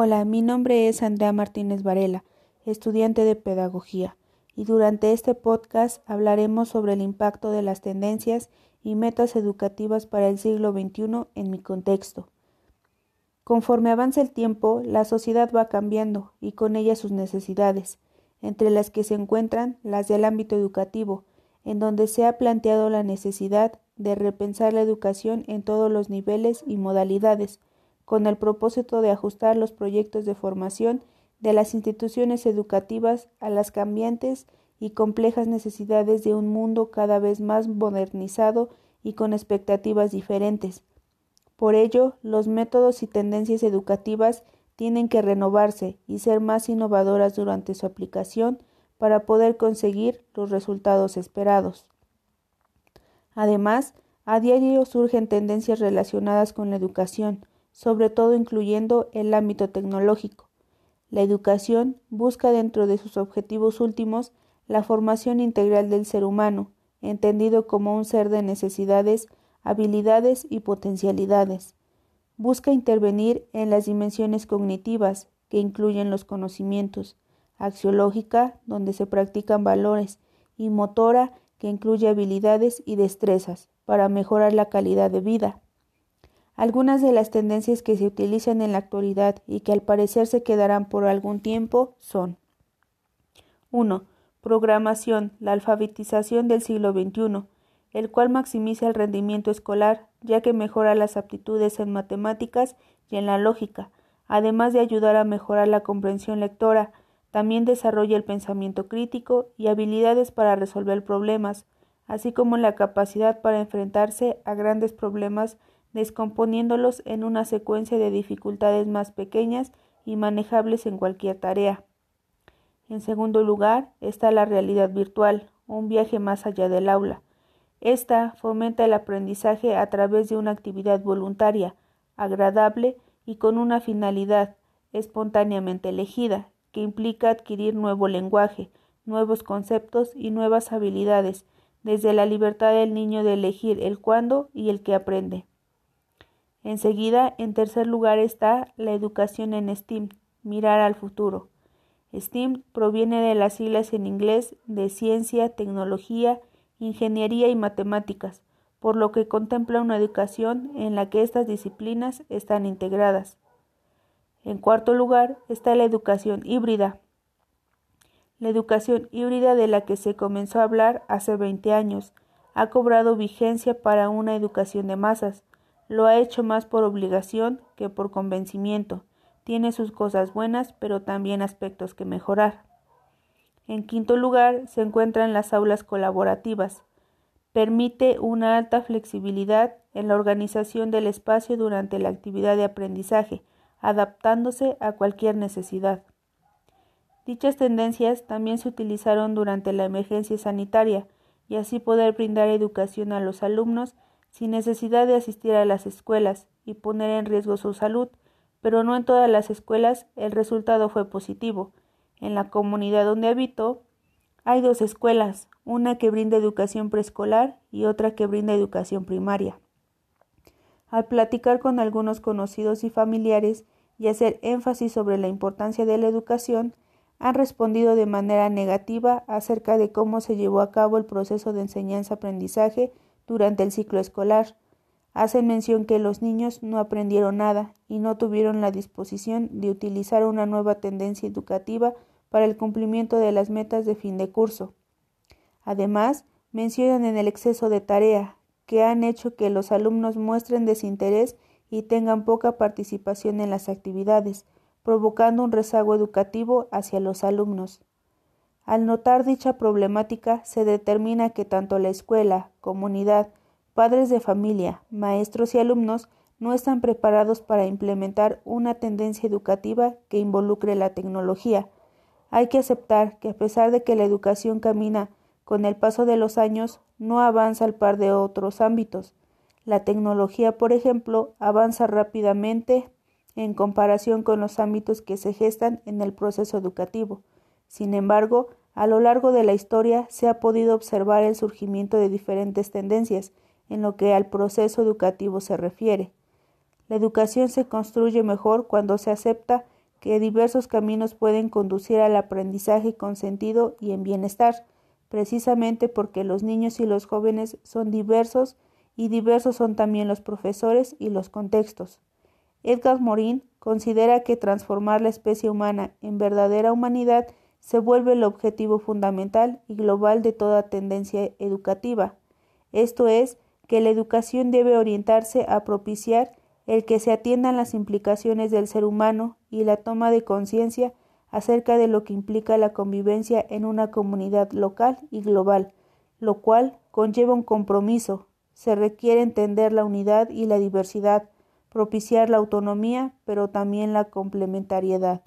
Hola, mi nombre es Andrea Martínez Varela, estudiante de Pedagogía, y durante este podcast hablaremos sobre el impacto de las tendencias y metas educativas para el siglo XXI en mi contexto. Conforme avanza el tiempo, la sociedad va cambiando y con ella sus necesidades, entre las que se encuentran las del ámbito educativo, en donde se ha planteado la necesidad de repensar la educación en todos los niveles y modalidades, con el propósito de ajustar los proyectos de formación de las instituciones educativas a las cambiantes y complejas necesidades de un mundo cada vez más modernizado y con expectativas diferentes. Por ello, los métodos y tendencias educativas tienen que renovarse y ser más innovadoras durante su aplicación para poder conseguir los resultados esperados. Además, a diario surgen tendencias relacionadas con la educación, sobre todo incluyendo el ámbito tecnológico. La educación busca dentro de sus objetivos últimos la formación integral del ser humano, entendido como un ser de necesidades, habilidades y potencialidades. Busca intervenir en las dimensiones cognitivas, que incluyen los conocimientos, axiológica, donde se practican valores, y motora, que incluye habilidades y destrezas, para mejorar la calidad de vida. Algunas de las tendencias que se utilizan en la actualidad y que al parecer se quedarán por algún tiempo son 1. Programación, la alfabetización del siglo XXI, el cual maximiza el rendimiento escolar, ya que mejora las aptitudes en matemáticas y en la lógica, además de ayudar a mejorar la comprensión lectora, también desarrolla el pensamiento crítico y habilidades para resolver problemas, así como la capacidad para enfrentarse a grandes problemas descomponiéndolos en una secuencia de dificultades más pequeñas y manejables en cualquier tarea. En segundo lugar está la realidad virtual, un viaje más allá del aula. Esta fomenta el aprendizaje a través de una actividad voluntaria, agradable y con una finalidad espontáneamente elegida, que implica adquirir nuevo lenguaje, nuevos conceptos y nuevas habilidades, desde la libertad del niño de elegir el cuándo y el que aprende. Enseguida, en tercer lugar está la educación en STEAM, mirar al futuro. STEAM proviene de las siglas en inglés de ciencia, tecnología, ingeniería y matemáticas, por lo que contempla una educación en la que estas disciplinas están integradas. En cuarto lugar está la educación híbrida. La educación híbrida de la que se comenzó a hablar hace 20 años ha cobrado vigencia para una educación de masas, lo ha hecho más por obligación que por convencimiento. Tiene sus cosas buenas, pero también aspectos que mejorar. En quinto lugar se encuentran las aulas colaborativas. Permite una alta flexibilidad en la organización del espacio durante la actividad de aprendizaje, adaptándose a cualquier necesidad. Dichas tendencias también se utilizaron durante la emergencia sanitaria y así poder brindar educación a los alumnos sin necesidad de asistir a las escuelas y poner en riesgo su salud, pero no en todas las escuelas el resultado fue positivo. En la comunidad donde habito hay dos escuelas, una que brinda educación preescolar y otra que brinda educación primaria. Al platicar con algunos conocidos y familiares y hacer énfasis sobre la importancia de la educación, han respondido de manera negativa acerca de cómo se llevó a cabo el proceso de enseñanza-aprendizaje durante el ciclo escolar. Hacen mención que los niños no aprendieron nada y no tuvieron la disposición de utilizar una nueva tendencia educativa para el cumplimiento de las metas de fin de curso. Además, mencionan en el exceso de tarea, que han hecho que los alumnos muestren desinterés y tengan poca participación en las actividades, provocando un rezago educativo hacia los alumnos. Al notar dicha problemática, se determina que tanto la escuela, comunidad, padres de familia, maestros y alumnos no están preparados para implementar una tendencia educativa que involucre la tecnología. Hay que aceptar que a pesar de que la educación camina con el paso de los años, no avanza al par de otros ámbitos. La tecnología, por ejemplo, avanza rápidamente en comparación con los ámbitos que se gestan en el proceso educativo. Sin embargo, a lo largo de la historia se ha podido observar el surgimiento de diferentes tendencias en lo que al proceso educativo se refiere. La educación se construye mejor cuando se acepta que diversos caminos pueden conducir al aprendizaje con sentido y en bienestar, precisamente porque los niños y los jóvenes son diversos y diversos son también los profesores y los contextos. Edgar Morin considera que transformar la especie humana en verdadera humanidad se vuelve el objetivo fundamental y global de toda tendencia educativa. Esto es, que la educación debe orientarse a propiciar el que se atiendan las implicaciones del ser humano y la toma de conciencia acerca de lo que implica la convivencia en una comunidad local y global, lo cual conlleva un compromiso. Se requiere entender la unidad y la diversidad, propiciar la autonomía, pero también la complementariedad.